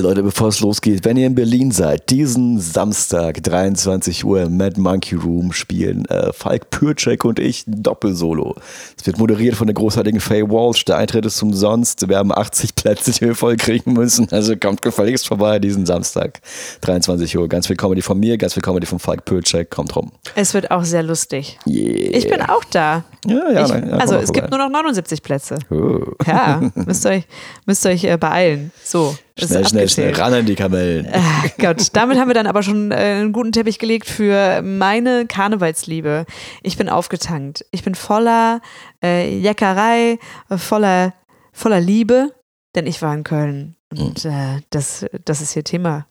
Hey Leute, bevor es losgeht, wenn ihr in Berlin seid, diesen Samstag, 23 Uhr im Mad Monkey Room spielen äh, Falk Pürcek und ich Doppelsolo. Es wird moderiert von der großartigen Faye Walsh. Der Eintritt ist umsonst. Wir haben 80 Plätze, die wir voll kriegen müssen. Also kommt gefälligst vorbei diesen Samstag, 23 Uhr. Ganz viel Comedy von mir, ganz viel Comedy von Falk Pürcek. Kommt rum. Es wird auch sehr lustig. Yeah. Ich bin auch da. Ja, ja, Ich, dann- ja, also es gibt nur noch 79 Plätze. Oh. Ja, müsst ihr euch, müsst ihr euch äh, beeilen. So, Schnell, schnell, schnell, ran an die Kamellen. Ah, Gott, damit haben wir dann aber schon äh, einen guten Teppich gelegt für meine Karnevalsliebe. Ich bin aufgetankt. Ich bin voller äh, Jackerei, äh, voller, voller Liebe, denn ich war in Köln. Und äh, das, das ist hier Thema.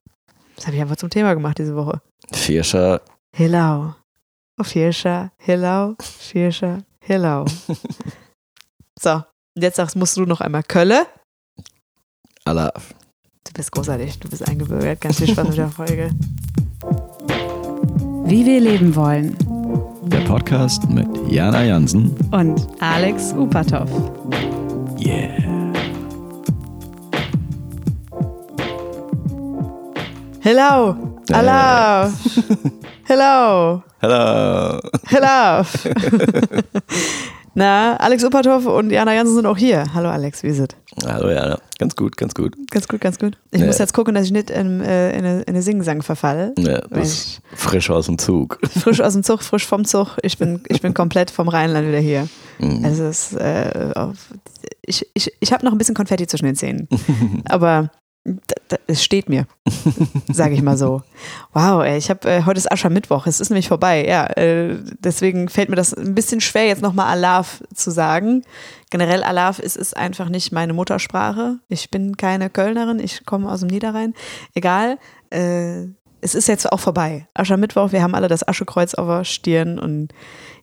Das habe ich einfach zum Thema gemacht diese Woche. Vierscher, Hillau. Oh, Vierscher, Hillau, Vierscher, Hillau. So, und jetzt sagst, musst du noch einmal Kölle. Allah. Du bist großartig, du bist eingebürgert. Ganz viel Spaß mit der Folge. Wie wir leben wollen. Der Podcast mit Jana Jansen. Und Alex Upatov. Yeah. Hello. Hello. Hello. Hello. Hello. Na, Alex Upatov und Jana Jansen sind auch hier. Hallo Alex, wie ist es? Hallo Jana. Ganz gut, ganz gut. Ganz gut, ganz gut. Ich Ja. muss jetzt gucken, dass ich nicht in, äh, in, eine, in eine Singsang verfalle. Ja, das ist frisch aus dem Zug. Frisch aus dem Zug, frisch vom Zug. Ich bin, ich bin komplett vom Rheinland wieder hier. Mhm. Also es, ist, äh, auf, ich ich, ich habe noch ein bisschen Konfetti zwischen den Zähnen. Aber es steht mir, sage ich mal so. Wow, ey, ich habe äh, heute ist Aschermittwoch, es ist nämlich vorbei. Ja, äh, deswegen fällt mir das ein bisschen schwer, jetzt nochmal Alaf zu sagen. Generell Alaf ist, ist einfach nicht meine Muttersprache. Ich bin keine Kölnerin, ich komme aus dem Niederrhein. Egal. Äh, es ist jetzt auch vorbei. Aschermittwoch, wir haben alle das Aschekreuz auf der Stirn und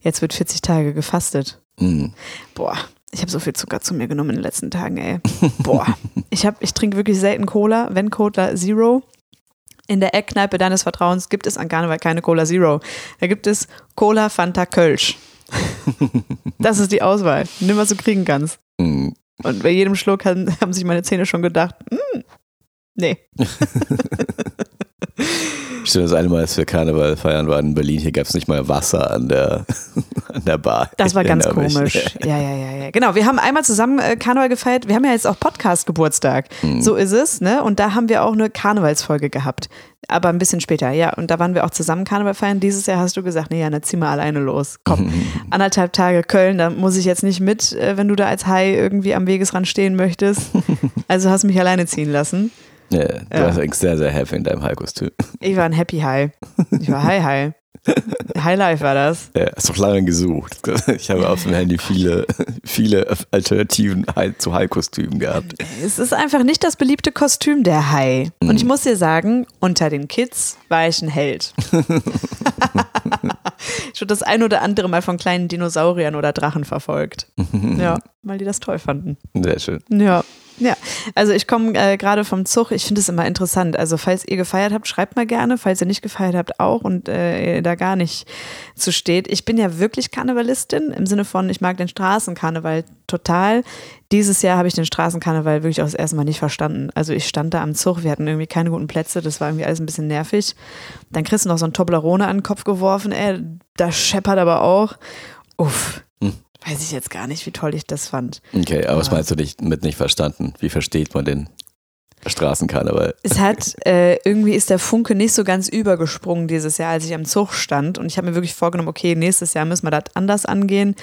jetzt wird 40 Tage gefastet. Mhm. Boah, ich habe so viel Zucker zu mir genommen in den letzten Tagen, ey. Boah, ich, hab, ich trinke wirklich selten Cola, wenn Cola Zero. In der Eckkneipe deines Vertrauens gibt es an Karneval keine Cola Zero. Da gibt es Cola Fanta Kölsch. Das ist die Auswahl. Nimm, was du kriegen kannst. Mhm. Und bei jedem Schluck haben, haben sich meine Zähne schon gedacht, mm, nee. Stimmt, das eine Mal, als wir Karneval feiern waren in Berlin, hier gab es nicht mal Wasser an der, an der Bar. Das war ganz komisch. Ja, ja, ja, ja. Genau, wir haben einmal zusammen äh, Karneval gefeiert. Wir haben ja jetzt auch Podcast-Geburtstag. So ist es, ne? Und da haben wir auch eine Karnevalsfolge gehabt. Aber ein bisschen später, ja. Und da waren wir auch zusammen Karneval feiern. Dieses Jahr hast du gesagt, nee, Jana, zieh mal alleine los. Komm, anderthalb Tage Köln, da muss ich jetzt nicht mit, äh, wenn du da als Hai irgendwie am Wegesrand stehen möchtest. Also hast mich alleine ziehen lassen. Ja, du Ja. warst sehr, sehr happy in deinem Haikostüm. Ich war ein Happy High. Ich war High High. High Life war das. Ja, hast doch lange gesucht. Ich habe auf dem Handy viele, viele Alternativen zu Haikostümen gehabt. Es ist einfach nicht das beliebte Kostüm der Hai. Und ich muss dir sagen, unter den Kids war ich ein Held. ich wurde das ein oder andere Mal von kleinen Dinosauriern oder Drachen verfolgt. Ja, weil die das toll fanden. Sehr schön. Ja. Ja, also ich komme äh, gerade vom Zug. Ich finde es immer interessant. Also falls ihr gefeiert habt, schreibt mal gerne. Falls ihr nicht gefeiert habt, auch und äh, da gar nicht zu steht. Ich bin ja wirklich Karnevalistin im Sinne von, ich mag den Straßenkarneval total. Dieses Jahr habe ich den Straßenkarneval wirklich auch das erste Mal nicht verstanden. Also ich stand da am Zug, wir hatten irgendwie keine guten Plätze, das war irgendwie alles ein bisschen nervig. Dann kriegst du noch so ein Toblerone an den Kopf geworfen, ey, da scheppert aber auch. Uff. Weiß ich jetzt gar nicht, wie toll ich das fand. Okay, aber was Ja. meinst du nicht, mit nicht verstanden? Wie versteht man den Straßenkarneval? Es hat, äh, irgendwie ist der Funke nicht so ganz übergesprungen dieses Jahr, als ich am Zug stand. Und ich habe mir wirklich vorgenommen, okay, nächstes Jahr müssen wir das anders angehen.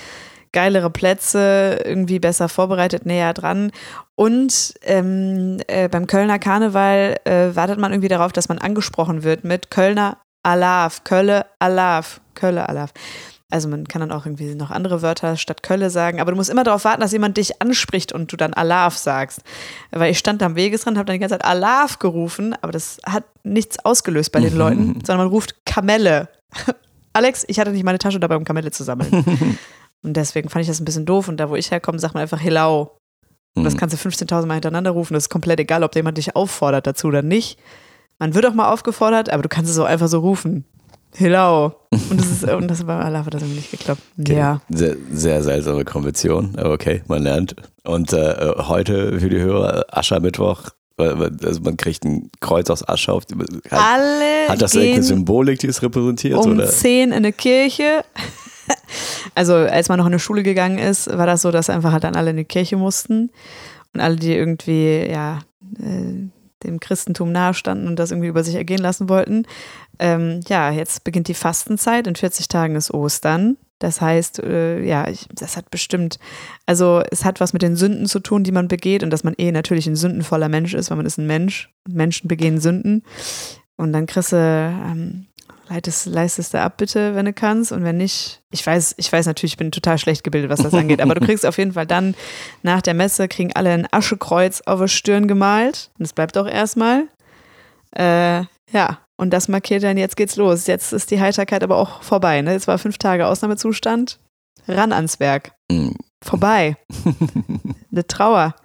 Geilere Plätze, irgendwie besser vorbereitet, näher dran. Und ähm, äh, beim Kölner Karneval äh, wartet man irgendwie darauf, dass man angesprochen wird mit Kölner Alaf, Kölle Alaf, Kölle Alaf. Also man kann dann auch irgendwie noch andere Wörter statt Kölle sagen, aber du musst immer darauf warten, dass jemand dich anspricht und du dann Alaf sagst. Weil ich stand da am Wegesrand, habe dann die ganze Zeit Alaf gerufen, aber das hat nichts ausgelöst bei den Leuten, sondern man ruft Kamelle. Alex, ich hatte nicht meine Tasche dabei, um Kamelle zu sammeln. und deswegen fand ich das ein bisschen doof. Und da, wo ich herkomme, sagt man einfach Hello. Und das Hm. kannst du 15.000 Mal hintereinander rufen. Das ist komplett egal, ob jemand dich auffordert dazu oder nicht. Man wird auch mal aufgefordert, aber du kannst es auch einfach so rufen. Hello. Und das, ist, und das Allah hat das irgendwie nicht geklappt. Okay. Ja. Sehr, sehr seltsame Konvention, aber okay, man lernt. Und äh, heute für die Hörer Aschermittwoch, weil- Also man kriegt ein Kreuz aus Asche auf. die- Hat, Alle hat das gehen irgendeine Symbolik, die es repräsentiert? um oder? 10 in eine Kirche. Also als man noch in eine Schule gegangen ist, war das so, dass einfach halt dann alle in die Kirche mussten. Und alle, die irgendwie, ja, äh, dem Christentum nahestanden und das irgendwie über sich ergehen lassen wollten. Ähm, ja, jetzt beginnt die Fastenzeit. In 40 Tagen ist Ostern. Das heißt, äh, ja, ich, das hat bestimmt, also es hat was mit den Sünden zu tun, die man begeht und dass man eh natürlich ein sündenvoller Mensch ist, weil man ist ein Mensch. Menschen begehen Sünden. Und dann kriegst du, ähm, leitest, leistest du ab bitte, wenn du kannst. Und wenn nicht, ich weiß, ich weiß natürlich, ich bin total schlecht gebildet, was das angeht, aber du kriegst auf jeden Fall dann nach der Messe, kriegen alle ein Aschekreuz auf der Stirn gemalt. Und es bleibt auch erstmal. Äh, ja, und das markiert dann, jetzt geht's los. Jetzt ist die Heiterkeit aber auch vorbei. Ne? Jetzt war fünf Tage Ausnahmezustand. Ran ans Werk. Vorbei. Eine Trauer.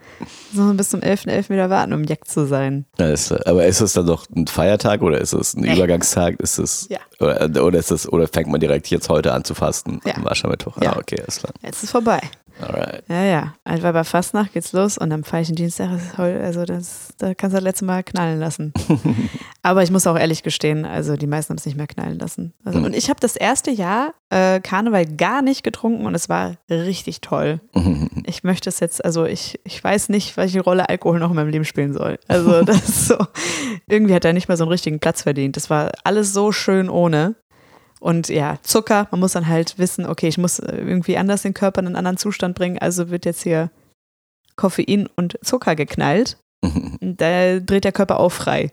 So bis zum 11.11. wieder warten, um Jack zu sein. Ja, ist, aber ist es dann doch ein Feiertag oder ist es ein Nee. Übergangstag? Ist es Ja. oder, oder ist es oder fängt man direkt jetzt heute an zu fasten Ja. am Aschermittwoch? Ja. Ah, okay, ist klar. Jetzt ist vorbei. Alright. Ja, ja. Einfach bei Fastnacht geht's los und am Feierlichen Dienstag ist heute, also das, da kannst du das letzte Mal knallen lassen. Aber ich muss auch ehrlich gestehen, also die meisten haben es nicht mehr knallen lassen. Also, Mhm. und ich habe das erste Jahr äh, Karneval gar nicht getrunken und es war richtig toll. Ich möchte es jetzt, also ich, ich weiß nicht, welche Rolle Alkohol noch in meinem Leben spielen soll. Also das so, irgendwie hat er nicht mal so einen richtigen Platz verdient. Das war alles so schön ohne. Und ja, Zucker, man muss dann halt wissen, okay, ich muss äh, irgendwie anders den Körper in einen anderen Zustand bringen, also wird jetzt hier Koffein und Zucker geknallt. Da dreht der Körper auch frei.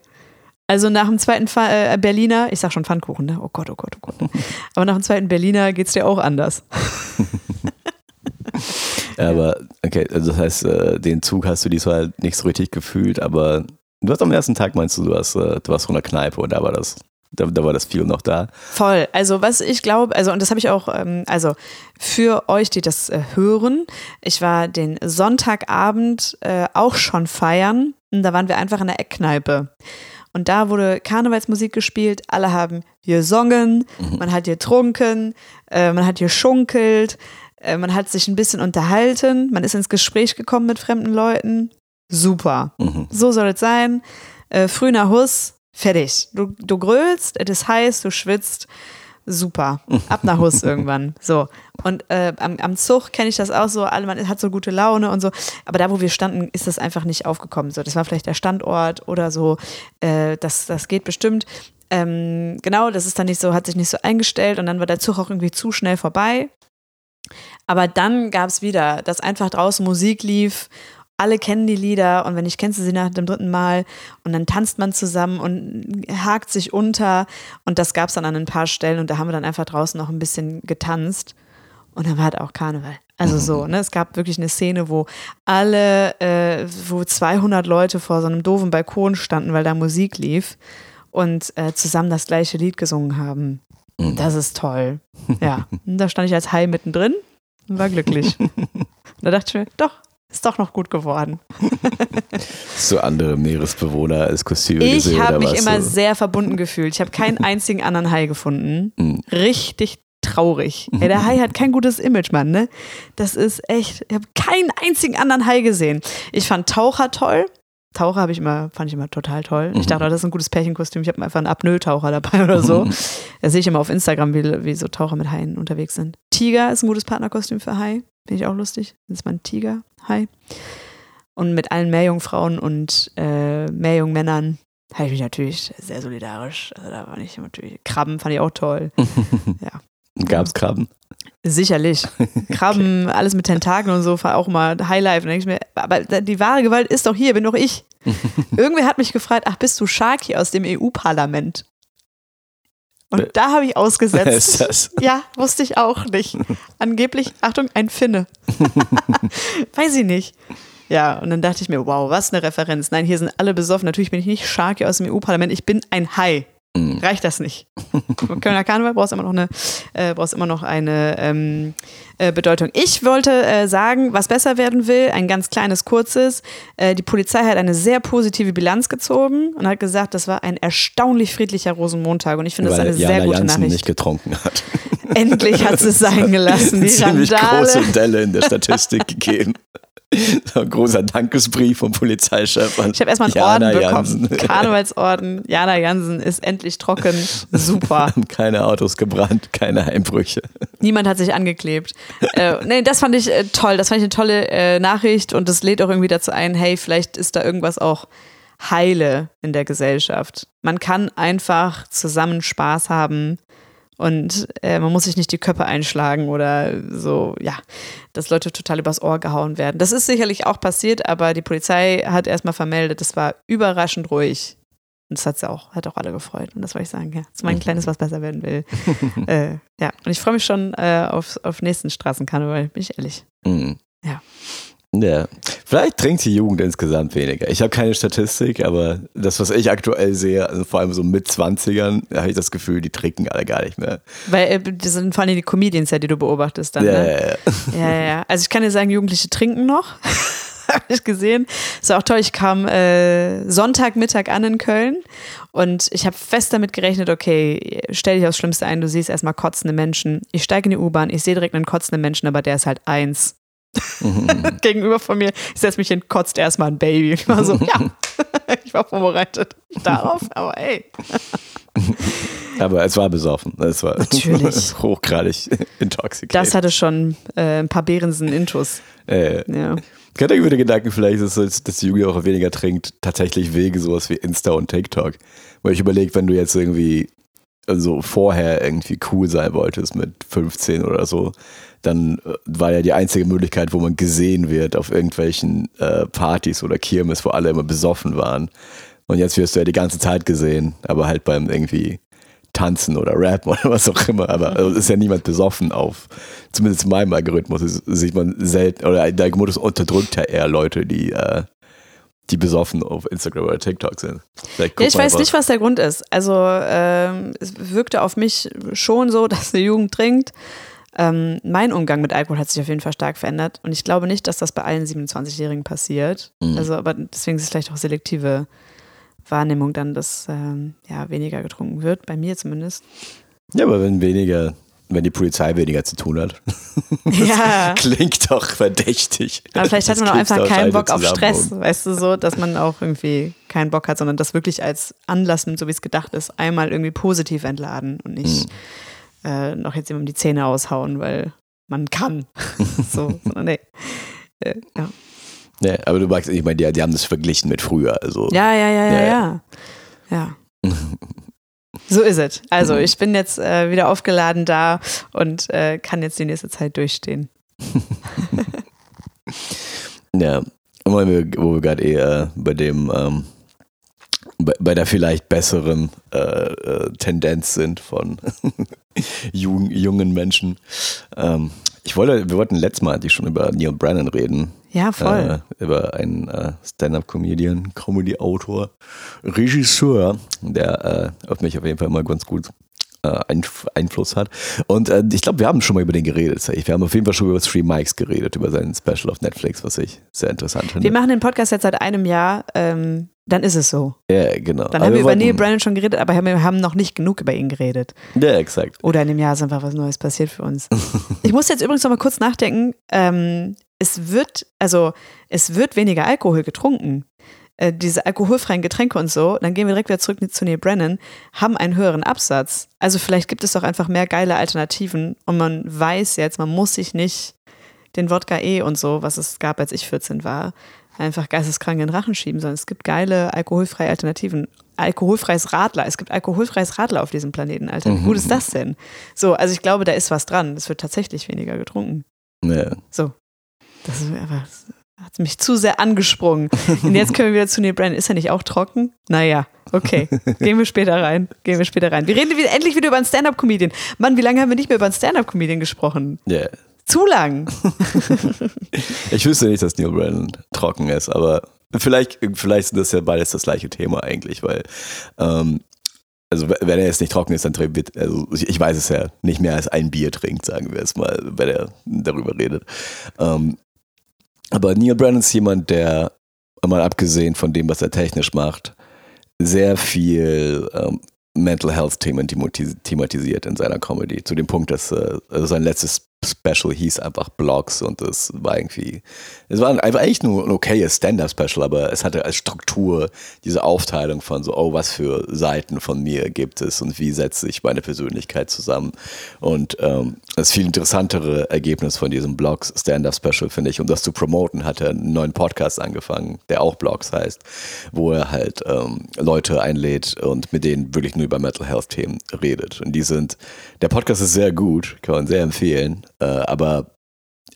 Also nach dem zweiten Fa äh, Berliner, ich sag schon Pfannkuchen, ne? Oh Gott, oh Gott, oh Gott. Aber nach dem zweiten Berliner geht's dir auch anders. Aber okay, also das heißt, äh, den Zug hast du diesmal nicht so richtig gefühlt, aber du hast am ersten Tag meinst du, du warst, äh, du warst von der Kneipe und da war das, da, da war das viel noch da. Voll. Also was ich glaube, also und das habe ich auch, ähm, also für euch, die das äh, hören, ich war den Sonntagabend äh, auch schon feiern. Und da waren wir einfach in der Eckkneipe. Und da wurde Karnevalsmusik gespielt, alle haben gesungen, man hat getrunken, äh, man hat geschunkelt, äh, man hat sich ein bisschen unterhalten, man ist ins Gespräch gekommen mit fremden Leuten. Super. Mhm. So soll es sein. Äh, früh nach Hus, fertig. Du, du grölst, es ist heiß, du schwitzt. Super. Ab nach Hus irgendwann. So. Und äh, am, am Zug kenne ich das auch so, alle, man hat so gute Laune und so. Aber da, wo wir standen, ist das einfach nicht aufgekommen. So, das war vielleicht der Standort oder so. Äh, das, das geht bestimmt. Ähm, genau, das ist dann nicht so, hat sich nicht so eingestellt und dann war der Zug auch irgendwie zu schnell vorbei. Aber dann gab es wieder, dass einfach draußen Musik lief alle kennen die Lieder und wenn nicht, kennst du sie nach dem dritten Mal und dann tanzt man zusammen und hakt sich unter und das gab es dann an ein paar Stellen und da haben wir dann einfach draußen noch ein bisschen getanzt und dann war halt auch Karneval. Also so, ne? Es gab wirklich eine Szene, wo alle, äh, wo 200 Leute vor so einem doofen Balkon standen, weil da Musik lief und äh, zusammen das gleiche Lied gesungen haben. Das ist toll. Ja, und da stand ich als Hai mittendrin und war glücklich. da dachte ich mir, doch, ist doch noch gut geworden. Du andere Meeresbewohner als Kostüme Ich habe mich immer du- sehr verbunden gefühlt. Ich habe keinen einzigen anderen Hai gefunden. Mhm. Richtig traurig. Ey, der Hai hat kein gutes Image, Mann, ne? Das ist echt, ich habe keinen einzigen anderen Hai gesehen. Ich fand Taucher toll. Taucher habe ich immer, fand ich immer total toll. Ich dachte, oh, das ist ein gutes Pärchenkostüm. Ich habe einfach einen Apnoe-Taucher dabei oder so. Da sehe ich immer auf Instagram, wie, wie so Taucher mit Haien unterwegs sind. Tiger ist ein gutes Partnerkostüm für Hai. Finde ich auch lustig. Das ist mein Tiger-Hai. Und mit allen Meerjungfrauen und äh, Meerjungmännern habe ich mich natürlich sehr solidarisch. Also da war ich natürlich. Krabben fand ich auch toll. ja. Gab's Krabben? Sicherlich. Krabben, alles mit Tentakeln und so, war auch mal Highlife. Und denke ich mir, aber die wahre Gewalt ist doch hier, bin doch ich. Irgendwer hat mich gefragt, ach, bist du Sharky aus dem EU-Parlament? Und Wer- da habe ich Wer ausgesetzt. ist das? Ja, wusste ich auch nicht. Angeblich, Achtung, ein Finne. Weiß ich nicht. Ja, und dann dachte ich mir, wow, was eine Referenz. Nein, hier sind alle besoffen. Natürlich bin ich nicht Sharky aus dem EU-Parlament, ich bin ein Hai. Mhm. Reicht das nicht? Im Kölner Karneval brauchst du immer noch eine, äh, brauchst immer noch eine ähm, äh, Bedeutung. Ich wollte äh, sagen, was besser werden will, ein ganz kleines, kurzes. Äh, die Polizei hat eine sehr positive Bilanz gezogen und hat gesagt, das war ein erstaunlich friedlicher Rosenmontag. Und ich finde, das ist eine Jana sehr gute Jansen Nachricht. nicht getrunken hat. Endlich hat sie es sein gelassen, die Ziemlich Randale. große Delle in der Statistik gegeben. So ein großer Dankesbrief vom Polizeichef an Ich habe erstmal einen Jana Orden Jansen. bekommen. Karnevalsorden. Jana Jansen ist endlich trocken. Super. Keine Autos gebrannt, keine Einbrüche. Niemand hat sich angeklebt. Äh, nee, das fand ich äh, toll. Das fand ich eine tolle äh, Nachricht und das lädt auch irgendwie dazu ein, hey, vielleicht ist da irgendwas auch heile in der Gesellschaft. Man kann einfach zusammen Spaß haben und äh, man muss sich nicht die Köpfe einschlagen oder so, ja, dass Leute total übers Ohr gehauen werden. Das ist sicherlich auch passiert, aber die Polizei hat erstmal vermeldet, es war überraschend ruhig. Und das hat sie auch, hat auch alle gefreut. Und das wollte ich sagen, ja. Das ist mein Kleines, was besser werden will. äh, ja, und ich freue mich schon äh, auf, auf nächsten Straßenkarneval, bin ich ehrlich. Mhm. Ja. Ja. Vielleicht trinkt die Jugend insgesamt weniger. Ich habe keine Statistik, aber das, was ich aktuell sehe, also vor allem so mit 20ern, da habe ich das Gefühl, die trinken alle gar nicht mehr. Weil äh, das sind vor allem die Comedians, ja, die du beobachtest dann. Ja, Ne? ja, ja. Ja, ja, ja. Also ich kann dir sagen, Jugendliche trinken noch. Habe ich gesehen. Ist auch toll. Ich kam äh, Sonntagmittag an in Köln und ich habe fest damit gerechnet, okay, stell dich aufs Schlimmste ein, du siehst erstmal kotzende Menschen. Ich steige in die U-Bahn, ich sehe direkt einen kotzenden Menschen, aber der ist halt eins. Gegenüber von mir, ich setze mich hin, kotzt erstmal ein Baby. Ich war so, ja, ich war vorbereitet darauf, aber ey. Aber es war besoffen. Es war Natürlich. hochgradig intoxicated. Das hatte schon äh, ein paar Behrensen-Intus. äh, Ja. ich hatte irgendwie den Gedanken, vielleicht ist es, dass die Jugend auch weniger trinkt, tatsächlich wegen sowas wie Insta und TikTok. Weil ich überlege, wenn du jetzt irgendwie also vorher irgendwie cool sein wolltest mit 15 oder so, dann äh, war ja die einzige Möglichkeit, wo man gesehen wird auf irgendwelchen äh, Partys oder Kirmes, wo alle immer besoffen waren. Und jetzt wirst du ja die ganze Zeit gesehen, aber halt beim irgendwie Tanzen oder Rappen oder was auch immer. Aber also ist ja niemand besoffen auf, zumindest in meinem Algorithmus ist, sieht man selten, oder der Algorithmus unterdrückt ja eher Leute, die, äh, die besoffen auf Instagram oder TikTok sind. Guck ich weiß nicht, was der Grund ist. Also ähm, es wirkte auf mich schon so, dass die Jugend trinkt. Ähm, mein Umgang mit Alkohol hat sich auf jeden Fall stark verändert und ich glaube nicht, dass das bei allen 27-Jährigen passiert. Mhm. Also, aber deswegen ist es vielleicht auch selektive Wahrnehmung dann, dass ähm, ja weniger getrunken wird, bei mir zumindest. Ja, aber wenn weniger, wenn die Polizei weniger zu tun hat, ja. klingt doch verdächtig. Aber vielleicht hat man auch einfach keinen Bock auf Stress, weißt du so, dass man auch irgendwie keinen Bock hat, sondern das wirklich als Anlass nimmt, so wie es gedacht ist, einmal irgendwie positiv entladen und nicht Mhm. äh, noch jetzt jemandem die Zähne aushauen, weil man kann. so, sondern nee. Äh, ja. Ja, aber du magst, ich meine, die, die haben das verglichen mit früher. Also, ja, ja, ja, ja, Ja, ja. Ja. So ist es. Also Mhm. ich bin jetzt äh, wieder aufgeladen da und äh, kann jetzt die nächste Zeit durchstehen. Ja, wo wir, wir gerade eher bei dem, ähm, bei, bei der vielleicht besseren äh, äh, Tendenz sind von jungen, jungen Menschen. Ähm, ich wollte, wir wollten letztes Mal eigentlich schon über Neil Brennan reden. Ja, voll. Äh, über einen äh, Stand-up-Comedian, Comedy-Autor, Regisseur, der äh, auf mich auf jeden Fall immer ganz gut äh, Einf Einfluss hat. Und äh, ich glaube, wir haben schon mal über den geredet. Wir haben auf jeden Fall schon über Three Mikes geredet, über sein Special auf Netflix, was ich sehr interessant finde. Wir machen den Podcast jetzt seit einem Jahr. Ähm, dann ist es so. ja, genau. Dann Aber haben wir über Neil Brennan schon geredet, aber wir haben noch nicht genug über ihn geredet. Ja, exakt. Oder in dem Jahr ist einfach was Neues passiert für uns. Ich muss jetzt übrigens noch mal kurz nachdenken. Ähm, es wird, also es wird weniger Alkohol getrunken. Äh, diese alkoholfreien Getränke und so, dann gehen wir direkt wieder zurück zu Neil Brennan, haben einen höheren Absatz. Also vielleicht gibt es doch einfach mehr geile Alternativen und man weiß jetzt, man muss sich nicht den Wodka E und so, was es gab, als ich 14 war, einfach geisteskrank in den Rachen schieben, sondern es gibt geile alkoholfreie Alternativen. Alkoholfreies Radler. Es gibt alkoholfreies Radler auf diesem Planeten, Alter. Wie gut ist das denn? So, also ich glaube, da ist was dran. Es wird tatsächlich weniger getrunken. Ja. So. Das ist das hat mich zu sehr angesprungen. Und jetzt können wir wieder zu Neil Brennan. Ist er nicht auch trocken? Naja, okay. Gehen wir später rein. Gehen wir später rein. Wir reden wieder, endlich wieder über einen Stand-Up-Comedian. Mann, wie lange haben wir nicht mehr über einen Stand-Up-Comedian gesprochen? ja. Zu lang. Ich wüsste nicht, dass Neil Brennan trocken ist, aber vielleicht, vielleicht sind das ja beides das gleiche Thema eigentlich, weil ähm, also wenn er jetzt nicht trocken ist, dann trinkt, also ich weiß es ja, nicht mehr als ein Bier trinkt, sagen wir es mal, wenn er darüber redet. Ähm, aber Neil Brennan ist jemand, der, mal abgesehen von dem, was er technisch macht, sehr viel ähm, Mental Health Themen themati- thematisiert in seiner Comedy. Zu dem Punkt, dass äh, also sein letztes Special hieß einfach Blogs und es war irgendwie, es war einfach eigentlich nur ein okayes Stand-Up-Special, aber es hatte als Struktur diese Aufteilung von so, oh, was für Seiten von mir gibt es und wie setze ich meine Persönlichkeit zusammen. Und ähm, das viel interessantere Ergebnis von diesem Blogs Stand-Up-Special, finde ich, um das zu promoten, hat er einen neuen Podcast angefangen, der auch Blogs heißt, wo er halt ähm, Leute einlädt und mit denen wirklich nur über Mental Health-Themen redet. Und die sind, der Podcast ist sehr gut, kann man sehr empfehlen, äh, aber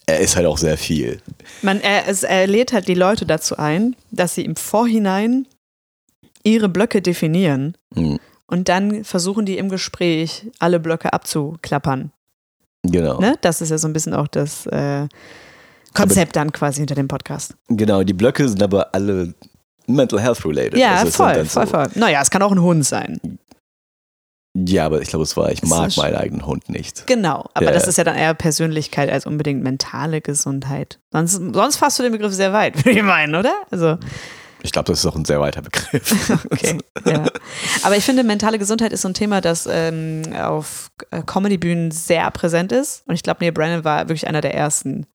er ist halt auch sehr viel. Man, er, es, er lädt halt die Leute dazu ein, dass sie im Vorhinein ihre Blöcke definieren Hm, und dann versuchen die im Gespräch alle Blöcke abzuklappern. Genau. Ne? Das ist ja so ein bisschen auch das äh, Konzept dann quasi hinter dem Podcast. Genau, die Blöcke sind aber alle mental health related. Ja, Also voll, voll, so, voll. Naja, es kann auch ein Hund sein. Ja, aber ich glaube, es war, ich mag meinen eigenen Hund nicht. Genau, aber Ja, das ist ja dann eher Persönlichkeit als unbedingt mentale Gesundheit. Sonst, sonst fasst du den Begriff sehr weit, würde ich meinen, oder? Also, Ich glaube, das ist auch ein sehr weiter Begriff. okay. ja. Aber ich finde, mentale Gesundheit ist so ein Thema, das ähm, auf äh, Comedy-Bühnen sehr präsent ist. Und ich glaube, Neil Brennan war wirklich einer der ersten.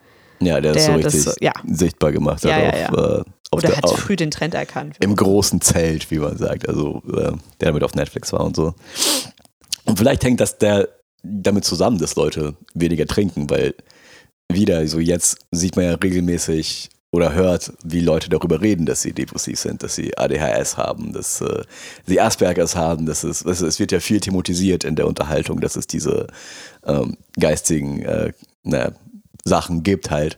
Ja, der, ist so Der richtig so- ja. sichtbar gemacht hat Ja, auf. Äh, auf Oder der, hat früh den Trend erkannt. im großen Zelt, wie man sagt, also äh, der damit auf Netflix war und so. Und vielleicht hängt das der damit zusammen, dass Leute weniger trinken, weil wieder so jetzt sieht man ja regelmäßig oder hört, wie Leute darüber reden, dass sie depressiv sind, dass sie ADHS haben, dass äh, sie Aspergers haben, dass es, es, es wird ja viel thematisiert in der Unterhaltung, dass es diese ähm, geistigen äh, na, Sachen gibt halt.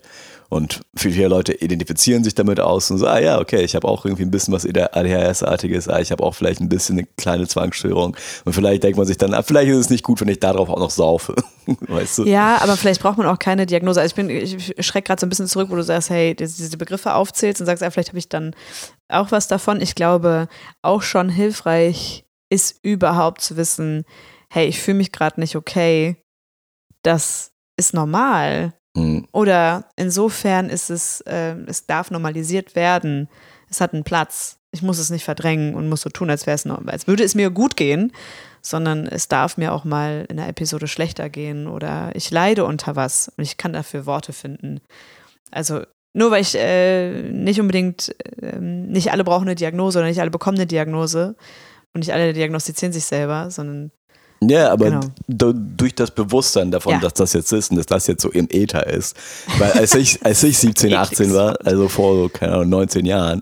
Und viele, Leute identifizieren sich damit aus und sagen, ah ja, okay, ich habe auch irgendwie ein bisschen was ADHS-artiges, ah, ich habe auch vielleicht ein bisschen eine kleine Zwangsstörung. Und vielleicht denkt man sich dann, ah, vielleicht ist es nicht gut, wenn ich darauf auch noch saufe. weißt du? Ja, aber vielleicht braucht man auch keine Diagnose. Also ich bin, ich schrecke gerade so ein bisschen zurück, wo du sagst, hey, diese Begriffe aufzählst und sagst, ja, vielleicht habe ich dann auch was davon. Ich glaube, auch schon hilfreich ist überhaupt zu wissen, hey, ich fühle mich gerade nicht okay. Das ist normal. Hm, Oder insofern ist es, äh, es darf normalisiert werden. Es hat einen Platz. Ich muss es nicht verdrängen und muss so tun, als wäre es normal, als würde es mir gut gehen, sondern es darf mir auch mal in einer Episode schlechter gehen oder ich leide unter was und ich kann dafür Worte finden. Also nur weil ich äh, nicht unbedingt, ähm, nicht alle brauchen eine Diagnose oder nicht alle bekommen eine Diagnose und nicht alle diagnostizieren sich selber, sondern Ja, aber Genau. durch das Bewusstsein davon, Ja. dass das jetzt ist und dass das jetzt so im Äther ist. Weil als ich, als ich 17, 18 war, also vor so, keine Ahnung, 19 Jahren,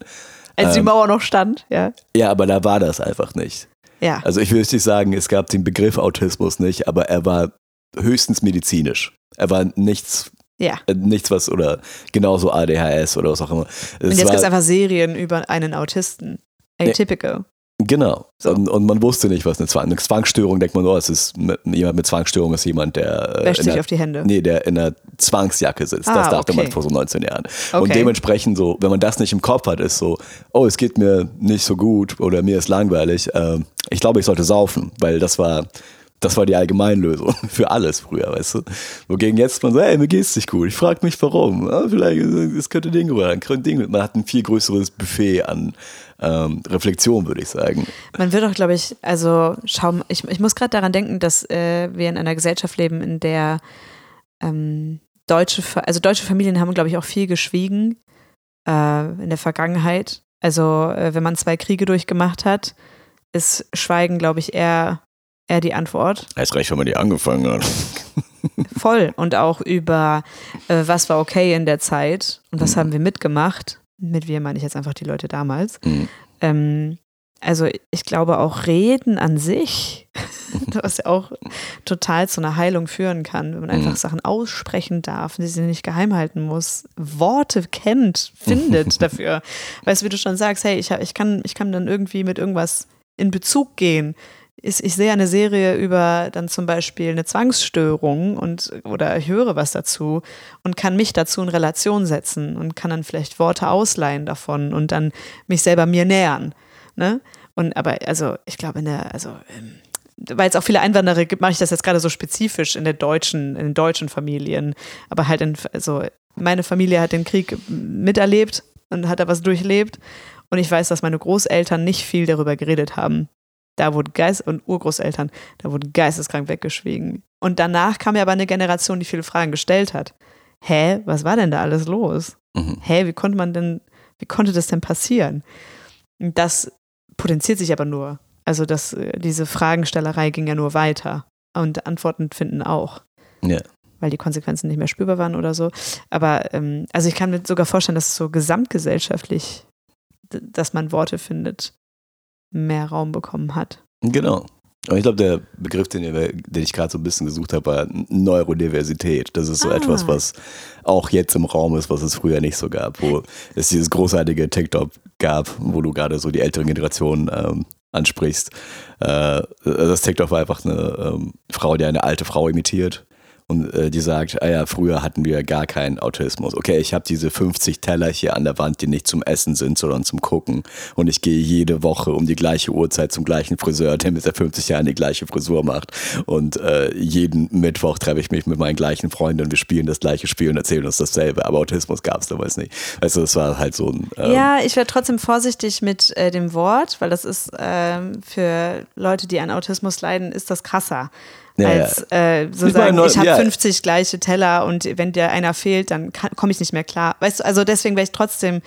als die Ähm. Mauer noch stand, ja. ja, aber da war das einfach nicht. Ja. Also ich will nicht sagen, es gab den Begriff Autismus nicht, aber er war höchstens medizinisch. Er war nichts, Ja. äh, nichts was oder genauso ADHS oder was auch immer. Es Und jetzt gibt es einfach Serien über einen Autisten. Atypical. Genau. So. Und, und man wusste nicht, was eine, Zwang, eine Zwangsstörung, denkt man, oh, es ist jemand mit Zwangsstörung ist jemand, der äh, Wäscht sich der, auf die Hände. nee, der in einer Zwangsjacke sitzt. Ah, das dachte man okay. vor so 19 Jahren. Und Okay. dementsprechend so, wenn man das nicht im Kopf hat, ist so, oh, es geht mir nicht so gut oder mir ist langweilig. Ähm, ich glaube, ich sollte saufen, weil das war, das war die Allgemeinlösung für alles früher, weißt du. Wogegen jetzt man so, hey, mir geht's nicht gut. Ich frage mich warum. Ah, vielleicht, äh, es könnte Ding oder könnte Ding. Man hat ein viel größeres Buffet an ähm, Reflexion, würde ich sagen. Man wird auch, glaube ich, also schau, ich, ich muss gerade daran denken, dass äh, wir in einer Gesellschaft leben, in der ähm, deutsche, also deutsche Familien haben, glaube ich, auch viel geschwiegen äh, in der Vergangenheit. Also äh, wenn man zwei Kriege durchgemacht hat, ist Schweigen, glaube ich, eher, eher die Antwort. Erst recht, wenn man die angefangen hat. Voll. Und auch über, äh, was war okay in der Zeit und was Mhm. haben wir mitgemacht. Mit wir meine ich jetzt einfach die Leute damals. Mhm. Ähm, also ich glaube auch Reden an sich, was ja auch total zu einer Heilung führen kann, wenn man einfach Mhm. Sachen aussprechen darf, die sie nicht geheim halten muss, Worte kennt, findet dafür. Weißt du, wie du schon sagst, hey, ich, ich, kann, ich kann dann irgendwie mit irgendwas in Bezug gehen. Ich, ich sehe eine Serie über dann zum Beispiel eine Zwangsstörung und oder ich höre was dazu und kann mich dazu in Relation setzen und kann dann vielleicht Worte ausleihen davon und dann mich selber mir nähern. Ne? Und aber, also, ich glaube, in der, also, ähm, weil es auch viele Einwanderer gibt, mache ich das jetzt gerade so spezifisch in der deutschen, in den deutschen Familien. Aber halt in, also, meine Familie hat den Krieg miterlebt und hat da was durchlebt. Und ich weiß, dass meine Großeltern nicht viel darüber geredet haben. Da wurde Geist und Urgroßeltern, da wurde geisteskrank weggeschwiegen. Und danach kam ja aber eine Generation, die viele Fragen gestellt hat. Hä, was war denn da alles los? Mhm. Hä, wie konnte man denn, wie konnte das denn passieren? Das potenziert sich aber nur. Also das, äh, diese Fragenstellerei ging ja nur weiter. Und Antworten finden auch. Ja. Weil die Konsequenzen nicht mehr spürbar waren oder so. Aber ähm, also ich kann mir sogar vorstellen, dass es so gesamtgesellschaftlich, dass man Worte findet, mehr Raum bekommen hat. Genau. Und ich glaube, der Begriff, den, den ich gerade so ein bisschen gesucht habe, war Neurodiversität. Das ist so Ah. etwas, was auch jetzt im Raum ist, was es früher nicht so gab, wo es dieses großartige TikTok gab, wo du gerade so die ältere Generation ähm, ansprichst. Äh, das TikTok war einfach eine ähm, Frau, die eine alte Frau imitiert. Und äh, die sagt, ah ja, früher hatten wir gar keinen Autismus. Okay, ich habe diese 50 Teller hier an der Wand, die nicht zum Essen sind, sondern zum Gucken. Und ich gehe jede Woche um die gleiche Uhrzeit zum gleichen Friseur, der mit seit 50 Jahren die gleiche Frisur macht. Und äh, jeden Mittwoch treffe ich mich mit meinen gleichen Freunden und wir spielen das gleiche Spiel und erzählen uns dasselbe. Aber Autismus gab es damals nicht. Du, das war halt so ein... Ähm, Ja, ich wäre trotzdem vorsichtig mit äh, dem Wort, weil das ist ähm, für Leute, die an Autismus leiden, ist das krasser. Ja, als äh, so Ich sagen, meine, ich habe ja. 50 gleiche Teller und wenn dir einer fehlt, dann komme ich nicht mehr klar. Weißt du, also deswegen wäre ich trotzdem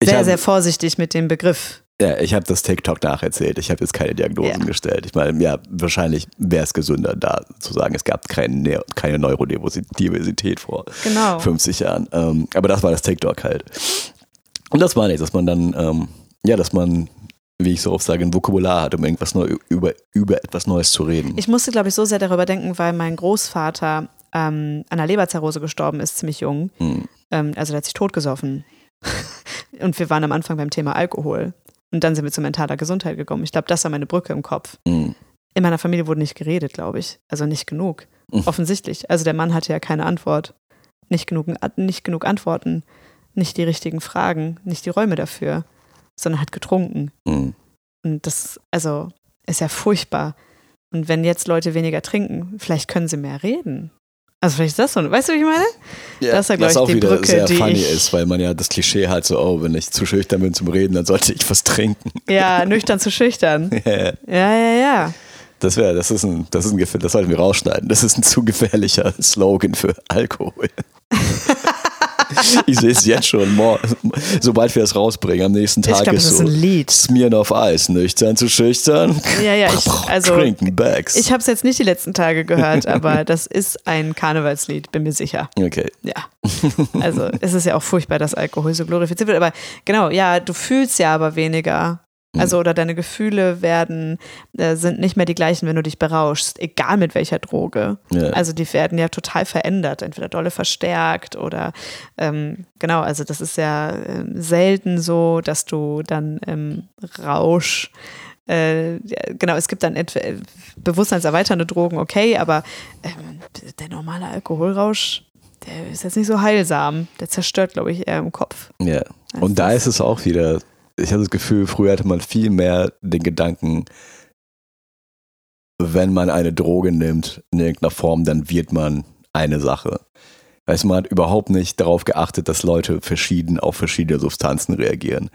Ich sehr, hab- sehr vorsichtig mit dem Begriff. Ja, ich habe das TikTok nacherzählt. Ich habe jetzt keine Diagnosen Ja. gestellt. Ich meine, ja, wahrscheinlich wäre es gesünder, da zu sagen, es gab keine, Ne- keine Neurodiversität vor Genau. 50 Jahren. Ähm, aber das war das TikTok halt. Und das war nicht, dass man dann, ähm, ja, dass man, wie ich so oft sage, ein Vokabular hat, um irgendwas neu, über, über etwas Neues zu reden. Ich musste, glaube ich, so sehr darüber denken, weil mein Großvater ähm, an einer Leberzirrhose gestorben ist, ziemlich jung. Hm. Ähm, also der hat sich totgesoffen. und wir waren am Anfang beim Thema Alkohol. Und dann sind wir zu mentaler Gesundheit gekommen. Ich glaube, das war meine Brücke im Kopf. Hm. In meiner Familie wurde nicht geredet, glaube ich. Also nicht genug. Mhm. Offensichtlich. Also der Mann hatte ja keine Antwort. Nicht genug, nicht genug Antworten. Nicht die richtigen Fragen. Nicht die Räume dafür. Sondern hat getrunken. Hm. Und das, also, ist ja furchtbar. Und wenn jetzt Leute weniger trinken, vielleicht können sie mehr reden. Also vielleicht ist das so, weißt du, wie ich meine? Ja, Das ist ja, glaub was ich, auch die wieder Brücke, sehr die funny ist, weil man ja das Klischee hat, so, oh, wenn ich zu schüchtern bin zum Reden, dann sollte ich was trinken. Ja, nüchtern zu schüchtern. Ja. Ja, ja, ja. Das wäre, das ist ein, das ist ein das sollten wir rausschneiden. Das ist ein zu gefährlicher Slogan für Alkohol. ich sehe es jetzt schon. Sobald wir es rausbringen, am nächsten Ich Tag glaube, ist das ist so ein Lied. Smieren auf Eis, nüchtern zu schüchtern. Ja, ja, ich, also Trinken Bags. ich habe es jetzt nicht die letzten Tage gehört, aber das ist ein Karnevalslied, bin mir sicher. okay. Ja. Also es ist ja auch furchtbar, dass Alkohol so glorifiziert wird. Aber genau, ja, du fühlst ja aber weniger. Also oder deine Gefühle werden, äh, sind nicht mehr die gleichen, wenn du dich berauschst, egal mit welcher Droge. Ja. Also die werden ja total verändert, entweder dolle verstärkt oder ähm, genau, also das ist ja ähm, selten so, dass du dann im Rausch äh, genau, es gibt dann etwa, äh, bewusstseinserweiternde Drogen, okay, aber ähm, der normale Alkoholrausch, der ist jetzt nicht so heilsam. Der zerstört, glaube ich, eher im Kopf. Ja. Also Und da ist es auch wieder, ich habe das Gefühl, früher hatte man viel mehr den Gedanken, wenn man eine Droge nimmt in irgendeiner Form, dann wird man eine Sache. Weißt du, man hat überhaupt nicht darauf geachtet, dass Leute verschieden auf verschiedene Substanzen reagieren.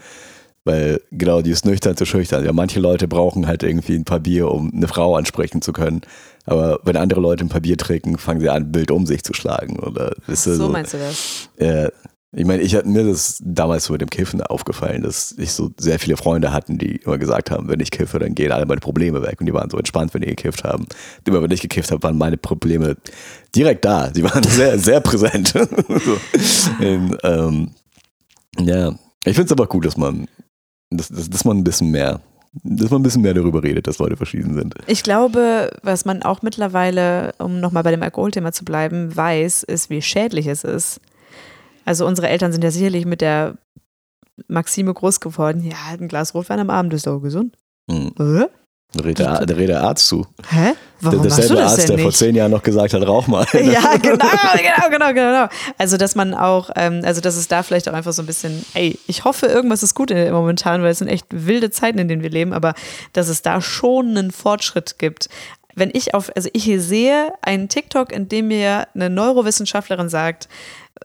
Weil genau dieses nüchtern zu schüchtern. Ja, manche Leute brauchen halt irgendwie ein paar Bier, um eine Frau ansprechen zu können. Aber wenn andere Leute ein paar Bier trinken, fangen sie an, wild um sich zu schlagen. Oder ist so meinst du das? ja, ich meine, ich hatte mir das damals so mit dem Kiffen aufgefallen, dass ich so sehr viele Freunde hatten, die immer gesagt haben, wenn ich kiffe, dann gehen alle meine Probleme weg. Und die waren so entspannt, wenn die gekifft haben. Immer wenn ich gekifft habe, waren meine Probleme direkt da. Die waren sehr, sehr präsent. so. Ähm, ja, ich finde es aber gut, dass man, dass, dass, dass man ein bisschen mehr, dass man ein bisschen mehr darüber redet, dass Leute verschieden sind. Ich glaube, was man auch mittlerweile, um nochmal bei dem Alkoholthema zu bleiben, weiß, ist, wie schädlich es ist. Also unsere Eltern sind ja sicherlich mit der Maxime groß geworden, ja, ein Glas Rotwein am Abend ist doch gesund. Hm. Hä? Da redet der, da redet der Arzt zu. Hä? Warum machst du Derselbe das Arzt, denn der vor nicht? zehn Jahren noch gesagt hat, rauch mal. Ja, genau, genau, genau, genau. Also, dass man auch, ähm, also, dass es da vielleicht auch einfach so ein bisschen, ey, ich hoffe, irgendwas ist gut in, momentan, weil es sind echt wilde Zeiten, in denen wir leben, aber dass es da schon einen Fortschritt gibt. Wenn ich auf, also ich sehe einen TikTok, in dem mir eine Neurowissenschaftlerin sagt,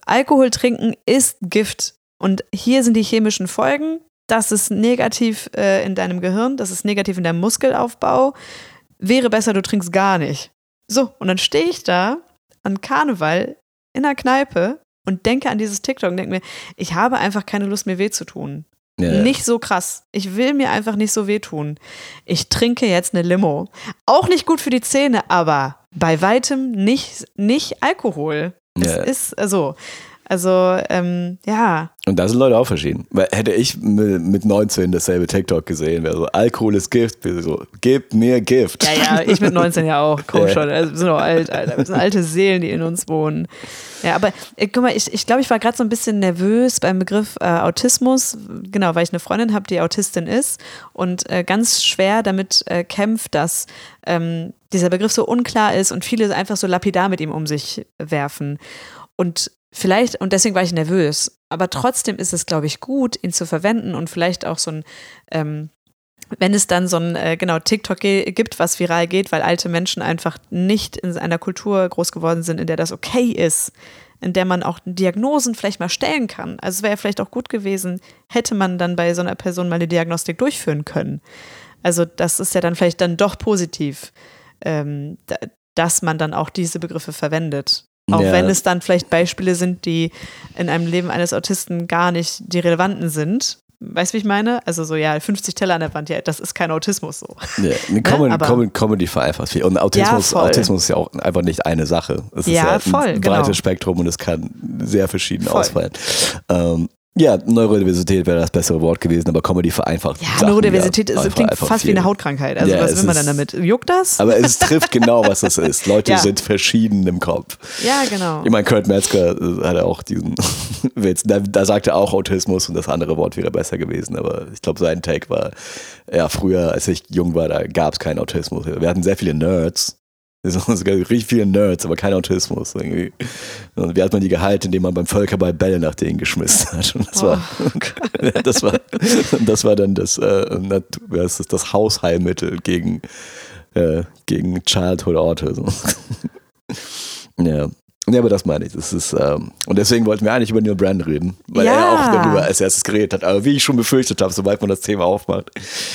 Alkohol trinken ist Gift und hier sind die chemischen Folgen das ist negativ äh, in deinem Gehirn, das ist negativ in deinem Muskelaufbau. Wäre besser, du trinkst gar nicht. So, und dann stehe ich da an Karneval in der Kneipe und denke an dieses TikTok und denke mir, ich habe einfach keine Lust, mir weh zu tun. Ja. Nicht so krass. Ich will mir einfach nicht so wehtun. Ich trinke jetzt eine Limo. Auch nicht gut für die Zähne, aber bei weitem nicht, nicht Alkohol. Es Ja. ist also, also ähm, ja, Und da sind Leute auch verschieden. Weil hätte ich mi- mit 19 dasselbe TikTok gesehen, wäre so, Alkohol ist Gift, wäre so, gib mir Gift. ja, ja, ich mit 19 ja auch, komm Ja. schon. Also, wir sind auch alt, Alter. Wir sind alte Seelen, die in uns wohnen. Ja, aber äh, guck mal, ich, ich glaube, ich war gerade so ein bisschen nervös beim Begriff äh, Autismus. Genau, weil ich eine Freundin habe, die Autistin ist und äh, ganz schwer damit äh, kämpft, dass ähm, dieser Begriff so unklar ist und viele einfach so lapidar mit ihm um sich werfen. Und vielleicht, und deswegen war ich nervös, aber trotzdem ist es, glaube ich, gut, ihn zu verwenden und vielleicht auch so ein, ähm, wenn es dann so ein, äh, genau, TikTok gibt, was viral geht, weil alte Menschen einfach nicht in einer Kultur groß geworden sind, in der das okay ist, in der man auch Diagnosen vielleicht mal stellen kann. Also es wäre ja vielleicht auch gut gewesen, hätte man dann bei so einer Person mal eine Diagnostik durchführen können. Also das ist ja dann vielleicht dann doch positiv, ähm, da, dass man dann auch diese Begriffe verwendet. Auch Ja. wenn es dann vielleicht Beispiele sind, die in einem Leben eines Autisten gar nicht die relevanten sind. Weißt du, wie ich meine? Also so, ja, 50 Teller an der Wand, ja, das ist kein Autismus so. Ja, eine Comedy, aber- Comedy, Comedy vereinfacht viel. Und Autismus, Ja. Autismus ist ja auch einfach nicht eine Sache. Es ist Ja, ja ein voll, genau. breites Spektrum und es kann sehr verschieden Voll. ausfallen. Ähm, ja, Neurodiversität wäre das bessere Wort gewesen, aber Comedy vereinfacht. Ja, Sachen Neurodiversität ist, einfach- klingt fast wie viel. eine Hautkrankheit. Also Ja, was will man dann ist- damit? Juckt das? Aber es trifft genau, was es ist. Leute Ja. sind verschieden im Kopf. ja, genau. Ich meine, Kurt Metzger äh, hatte auch diesen Witz. Da, da sagte er auch Autismus und das andere Wort wäre besser gewesen. Aber ich glaube, sein Take war, ja, früher, als ich jung war, da gab es keinen Autismus. Wir hatten sehr viele Nerds. Richtig viele Nerds, aber kein Autismus. Irgendwie. Und wie hat man die gehalten, indem man beim Völkerball Bälle nach denen geschmissen hat? Und das, war, das, war, das war dann das, äh, das, das Hausheilmittel gegen, äh, gegen Childhood Autism. Ja. Ja, aber das meine ich. Das ist, ähm, und deswegen wollten wir eigentlich über Neil Brand reden, weil er Ja. auch darüber als erstes geredet hat. Aber wie ich schon befürchtet habe, sobald man das Thema aufmacht.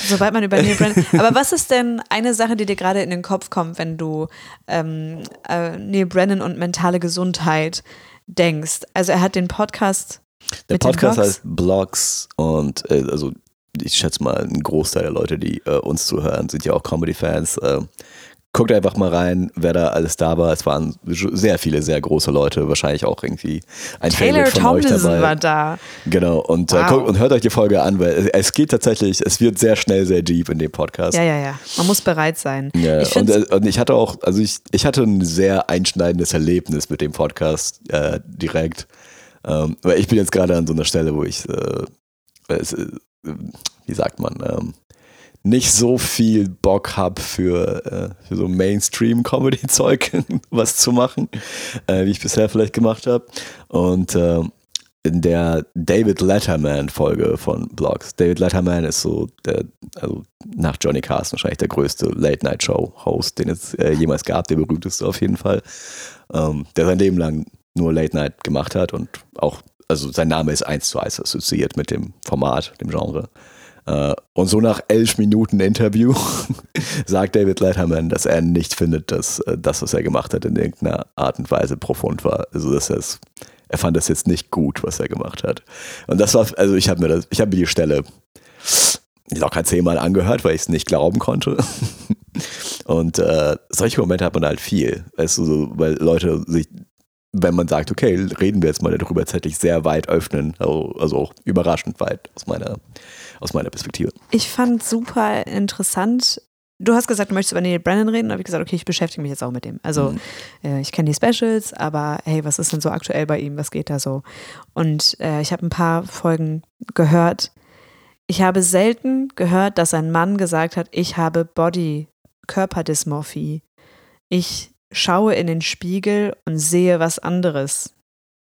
Sobald man über Neil Brennan. Aber was ist denn eine Sache, die dir gerade in den Kopf kommt, wenn du ähm, äh, Neil Brennan und mentale Gesundheit denkst? Also er hat den Podcast. Der Podcast Blogs? heißt Blogs und äh, also ich schätze mal, ein Großteil der Leute, die äh, uns zuhören, sind ja auch Comedy-Fans. Äh, guckt einfach mal rein, wer da alles da war. Es waren sehr viele, sehr große Leute, wahrscheinlich auch irgendwie ein Taylor Favorite von euch Tomlinson dabei. war da. Genau, und, äh, Wow. guckt, und hört euch die Folge an, weil es, geht tatsächlich, es wird sehr schnell sehr deep in dem Podcast. Ja, ja, ja. Man muss bereit sein. Ja, ich und, äh, und ich hatte auch, also ich, ich hatte ein sehr einschneidendes Erlebnis mit dem Podcast äh, direkt. Ähm, weil ich bin jetzt gerade an so einer Stelle, wo ich, äh, es, äh, wie sagt man, ähm, nicht so viel Bock habe für, äh, für so Mainstream-Comedy-Zeug was zu machen, äh, wie ich bisher vielleicht gemacht habe. Und ähm, in der David Letterman-Folge von Blogs. David Letterman ist so der, also nach Johnny Carson wahrscheinlich der größte Late-Night-Show-Host, den es äh, jemals gab, der berühmteste auf jeden Fall, ähm, der sein Leben lang nur Late-Night gemacht hat und auch, also sein Name ist eins zu eins assoziiert mit dem Format, dem Genre. Äh, und so nach elf Minuten Interview sagt David Letterman, dass er nicht findet, dass äh, das, was er gemacht hat, in irgendeiner Art und Weise profund war. Also dass er es, er fand das jetzt nicht gut, was er gemacht hat. Und das war, also ich habe mir das, ich habe mir die Stelle locker zehnmal angehört, weil ich es nicht glauben konnte. Und äh, solche Momente hat man halt viel, weißt du, so, weil Leute sich, wenn man sagt, okay, reden wir jetzt mal darüber, tatsächlich sehr weit öffnen, also, also auch überraschend weit aus meiner, aus meiner Perspektive. Ich fand super interessant. Du hast gesagt, du möchtest über Neil Brennan reden. Da habe ich gesagt, okay, ich beschäftige mich jetzt auch mit dem. Also, Mhm. äh, ich kenne die Specials, aber hey, was ist denn so aktuell bei ihm? Was geht da so? Und äh, ich habe ein paar Folgen gehört. Ich habe selten gehört, dass ein Mann gesagt hat, ich habe Body, Körperdysmorphie. Ich schaue in den Spiegel und sehe was anderes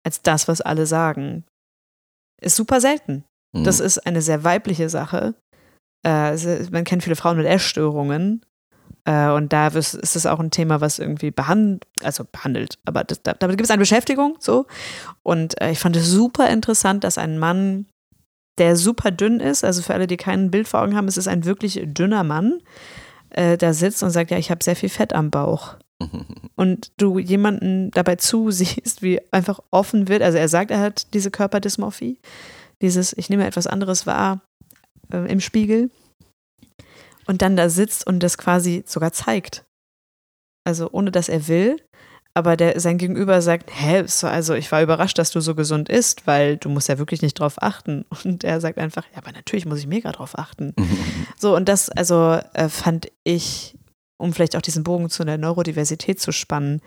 als das, was alle sagen. Ist super selten. Mhm. Das ist eine sehr weibliche Sache. Äh, man kennt viele Frauen mit Essstörungen. Äh, und da ist ist es auch ein Thema, was irgendwie behandelt, also behandelt, aber das, da, damit gibt es eine Beschäftigung so. Und äh, ich fand es super interessant, dass ein Mann, der super dünn ist. Also für alle, die kein Bild vor Augen haben, es ist ein wirklich dünner Mann, äh, da sitzt und sagt, ja, ich habe sehr viel Fett am Bauch. Und du jemanden dabei zusiehst, wie einfach offen wird. Also er sagt, er hat diese Körperdysmorphie, dieses, ich nehme etwas anderes wahr äh, im Spiegel. Und dann da sitzt und das quasi sogar zeigt. Also ohne dass er will, aber der, sein Gegenüber sagt, hä, so, also ich war überrascht, dass du so gesund isst, weil du musst ja wirklich nicht drauf achten. Und er sagt einfach, ja, aber natürlich muss ich mega drauf achten. so, und das, also äh, fand ich, um vielleicht auch diesen Bogen zu der Neurodiversität zu spannen,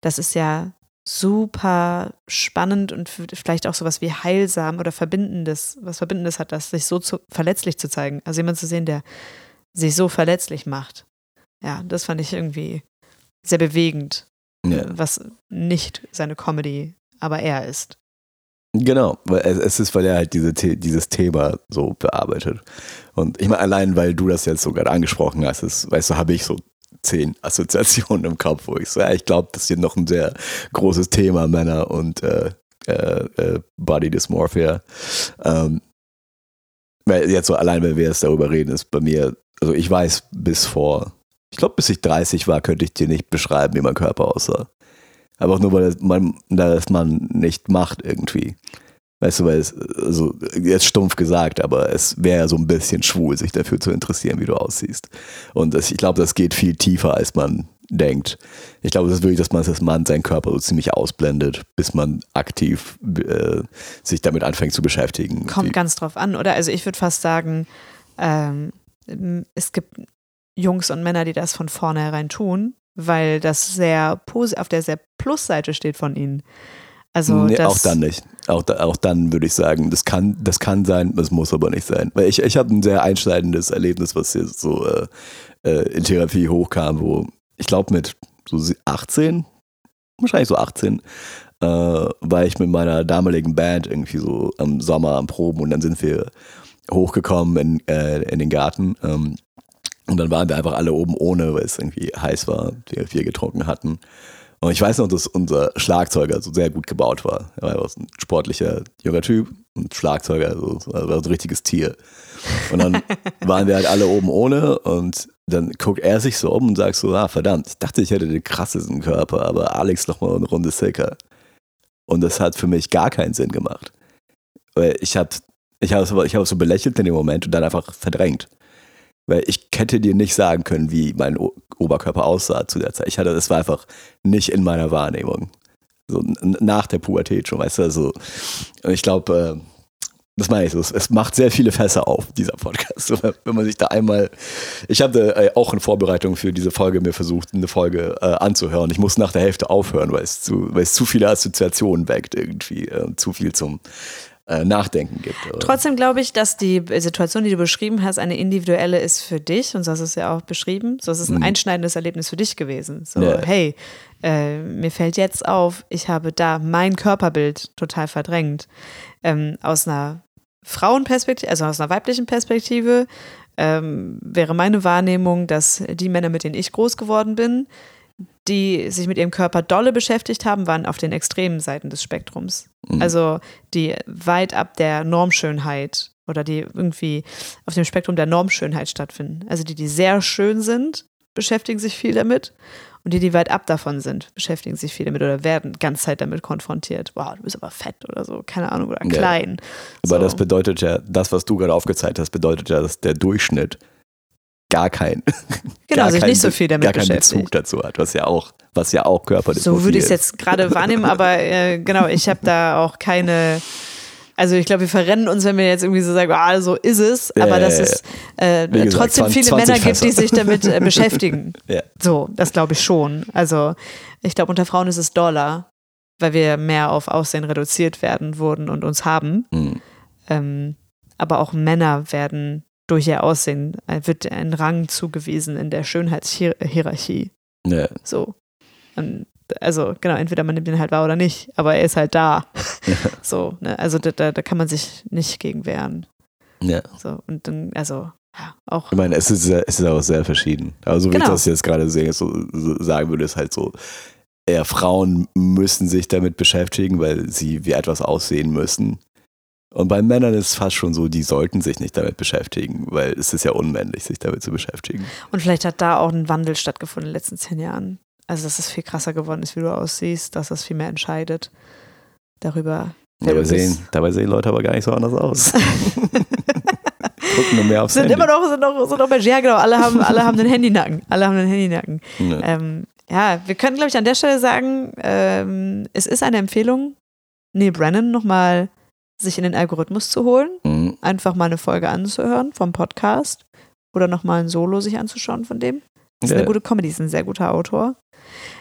das ist ja super spannend und vielleicht auch sowas wie heilsam oder verbindendes, was Verbindendes hat, das sich so zu, verletzlich zu zeigen. Also jemand zu sehen, der sich so verletzlich macht. Ja, das fand ich irgendwie sehr bewegend ja. was nicht seine Comedy, aber er ist. Genau, weil es ist, weil er halt diese, dieses Thema so bearbeitet. Und ich meine, allein weil du das jetzt so gerade angesprochen hast, ist, weißt du, habe ich so zehn Assoziationen im Kopf, wo ich so, ja, ich glaube, das ist hier noch ein sehr großes Thema, Männer und äh, äh, äh, Body Dysmorphia. Ähm, jetzt so allein, wenn wir jetzt darüber reden, ist bei mir, also ich weiß bis vor ich glaube, bis ich 30 war, könnte ich dir nicht beschreiben, wie mein Körper aussah. Aber auch nur, weil man das man nicht macht irgendwie. Weißt du, weil es, also jetzt stumpf gesagt, aber es wäre ja so ein bisschen schwul, sich dafür zu interessieren, wie du aussiehst. Und das, ich glaube, das geht viel tiefer, als man denkt. Ich glaube, es ist wirklich, dass man als Mann seinen Körper so ziemlich ausblendet, bis man aktiv äh, sich damit anfängt zu beschäftigen. Kommt ganz drauf an, oder? Also ich würde fast sagen, ähm, es gibt Jungs und Männer, die das von vornherein tun, weil das sehr auf der sehr Plusseite steht von ihnen. Also nee, auch dann nicht. Auch, da, auch dann würde ich sagen, das kann, das kann sein, das muss aber nicht sein. Weil ich, ich habe ein sehr einschneidendes Erlebnis, was jetzt so äh, äh, in Therapie hochkam, wo ich glaube mit so 18, wahrscheinlich so 18, äh, war ich mit meiner damaligen Band irgendwie so im Sommer am Proben und dann sind wir hochgekommen in, äh, in den Garten. Ähm, und dann waren wir einfach alle oben ohne, weil es irgendwie heiß war, wir viel getrunken hatten. Und ich weiß noch, dass unser Schlagzeuger so sehr gut gebaut war. Er war ein sportlicher junger Typ und Schlagzeuger, so, also war so ein richtiges Tier. Und dann waren wir halt alle oben ohne und dann guckt er sich so um und sagt so, ah verdammt, ich dachte, ich hätte den krassesten Körper, aber Alex noch mal eine Runde sicker. Und das hat für mich gar keinen Sinn gemacht. Weil ich habe ich hab, ich hab so belächelt in dem Moment und dann einfach verdrängt. Weil ich hätte dir nicht sagen können, wie mein Oberkörper aussah zu der Zeit. Ich hatte, das war einfach nicht in meiner Wahrnehmung. So nach der Pubertät schon, weißt du, also ich glaube, äh, das meine ich so, es macht sehr viele Fässer auf, dieser Podcast. Wenn man sich da einmal, ich habe äh, auch in Vorbereitung für diese Folge mir versucht, eine Folge äh, anzuhören. Ich muss nach der Hälfte aufhören, weil es zu, weil es zu viele Assoziationen weckt irgendwie, äh, zu viel zum äh, nachdenken gibt. Oder? Trotzdem glaube ich, dass die Situation, die du beschrieben hast, eine individuelle ist für dich und so hast du es ja auch beschrieben. So ist es ein mhm. einschneidendes Erlebnis für dich gewesen. So, ja. hey, äh, mir fällt jetzt auf, ich habe da mein Körperbild total verdrängt. Ähm, aus einer Frauenperspektive, also aus einer weiblichen Perspektive, ähm, wäre meine Wahrnehmung, dass die Männer, mit denen ich groß geworden bin, die sich mit ihrem Körper dolle beschäftigt haben, waren auf den extremen Seiten des Spektrums. Mhm. Also die weit ab der Normschönheit oder die irgendwie auf dem Spektrum der Normschönheit stattfinden. Also die, die sehr schön sind, beschäftigen sich viel damit. Und die, die weit ab davon sind, beschäftigen sich viel damit oder werden ganz Zeit damit konfrontiert. Wow, du bist aber fett oder so, keine Ahnung, oder klein. Ja. Aber so. das bedeutet ja, das, was du gerade aufgezeigt hast, bedeutet ja, dass der Durchschnitt gar kein, genau, gar sich kein, nicht so viel damit gar keinen Bezug dazu hat, was ja auch, was ja auch Körperdysmorphie So würde ich es jetzt gerade wahrnehmen, aber äh, genau, ich habe da auch keine. Also ich glaube, wir verrennen uns, wenn wir jetzt irgendwie so sagen, ah, so ist es, aber äh, dass es äh, gesagt, trotzdem 20, viele Männer gibt, die sich damit äh, beschäftigen. ja. So, das glaube ich schon. Also ich glaube, unter Frauen ist es doller, weil wir mehr auf Aussehen reduziert werden wurden und uns haben. Mhm. Ähm, aber auch Männer werden durch ihr Aussehen äh, wird ein Rang zugewiesen in der Schönheitshierarchie. Ja. So. Und also, genau, entweder man nimmt ihn halt wahr oder nicht, aber er ist halt da. Ja. So, ne? Also da, da, da kann man sich nicht gegen wehren. Ja. So, und dann, also, ja, auch. Ich meine, es ist, es ist auch sehr verschieden. Also, wie genau. ich das jetzt gerade sehe, so, so sagen würde, ist halt so, eher Frauen müssen sich damit beschäftigen, weil sie wie etwas aussehen müssen. Und bei Männern ist es fast schon so, die sollten sich nicht damit beschäftigen, weil es ist ja unmännlich, sich damit zu beschäftigen. Und vielleicht hat da auch ein Wandel stattgefunden in den letzten zehn Jahren. Also, dass es viel krasser geworden ist, wie du aussiehst, dass das viel mehr entscheidet darüber. Dabei sehen, dabei sehen Leute aber gar nicht so anders aus. Gucken nur mehr aufs sind Handy. immer noch, sind noch, sind noch Menschen. Ja, genau, alle haben, alle haben den Handynacken. Alle haben den Handynacken. Ja. Ähm, ja, wir können, glaube ich, an der Stelle sagen, ähm, es ist eine Empfehlung, Neil Brennan nochmal sich in den Algorithmus zu holen, Mhm. einfach mal eine Folge anzuhören vom Podcast oder nochmal ein Solo sich anzuschauen von dem. Das ist eine gute Comedy, ist ein sehr guter Autor.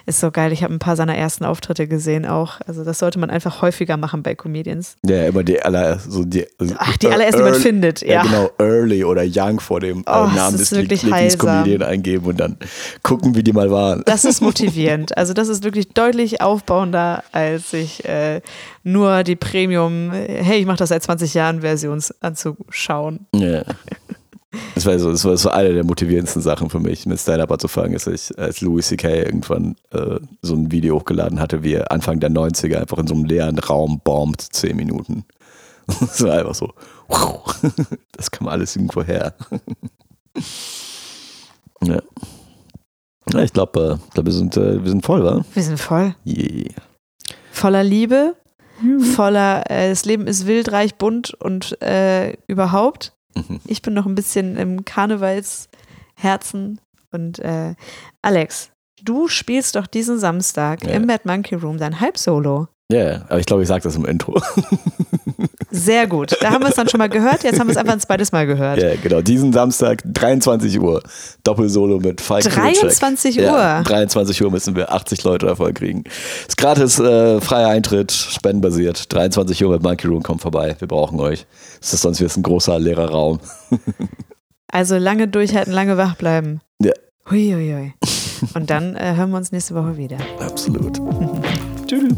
Ist so geil, ich habe ein paar seiner ersten Auftritte gesehen auch. Also das sollte man einfach häufiger machen bei Comedians. Ja, immer die aller, so die, Ach, die allererste, die man findet, Ja, ja. genau, Early oder Young vor dem äh, Oh, Namen des Lieblingscomedian eingeben und dann gucken, wie die mal waren. Das ist motivierend. Also das ist wirklich deutlich aufbauender, als sich äh, nur die Premium, hey, ich mache das seit 20 Jahren Version anzuschauen. Ja. Das war, so, das war so eine der motivierendsten Sachen für mich, mit Stand-Up anzufangen, ist, ich, als Louis C.K. irgendwann äh, so ein Video hochgeladen hatte, wie er Anfang der 90er einfach in so einem leeren Raum bombt, 10 Minuten. Das war einfach so, das kam alles irgendwo her. Ja. ja ich glaube, äh, glaub, wir, sind, äh, wir sind voll, wa? Wir sind voll. Yeah. Voller Liebe, voller, äh, das Leben ist wildreich, bunt und äh, überhaupt. Mhm. Ich bin noch ein bisschen im Karnevalsherzen. Und äh, Alex, du spielst doch diesen Samstag Ja. im Mad Monkey Room dein Halbsolo. Ja, aber ich glaube, ich sage das im Intro. Sehr gut. Da haben wir es dann schon mal gehört, jetzt haben wir es einfach ein zweites Mal gehört. Ja, genau. Diesen Samstag, 23 Uhr. Doppelsolo mit Falk Kurczak. 23 Ja, Uhr. 23 Uhr müssen wir 80 Leute davon kriegen. Ist gratis, äh, freier Eintritt, spendenbasiert. 23 Uhr mit Monkey Room, kommt vorbei. Wir brauchen euch. Es ist sonst wird ein großer leerer Raum. Also lange durchhalten, lange wach bleiben. Ja. Hui, hui, hui. Und dann äh, hören wir uns nächste Woche wieder. Absolut. Tschüss.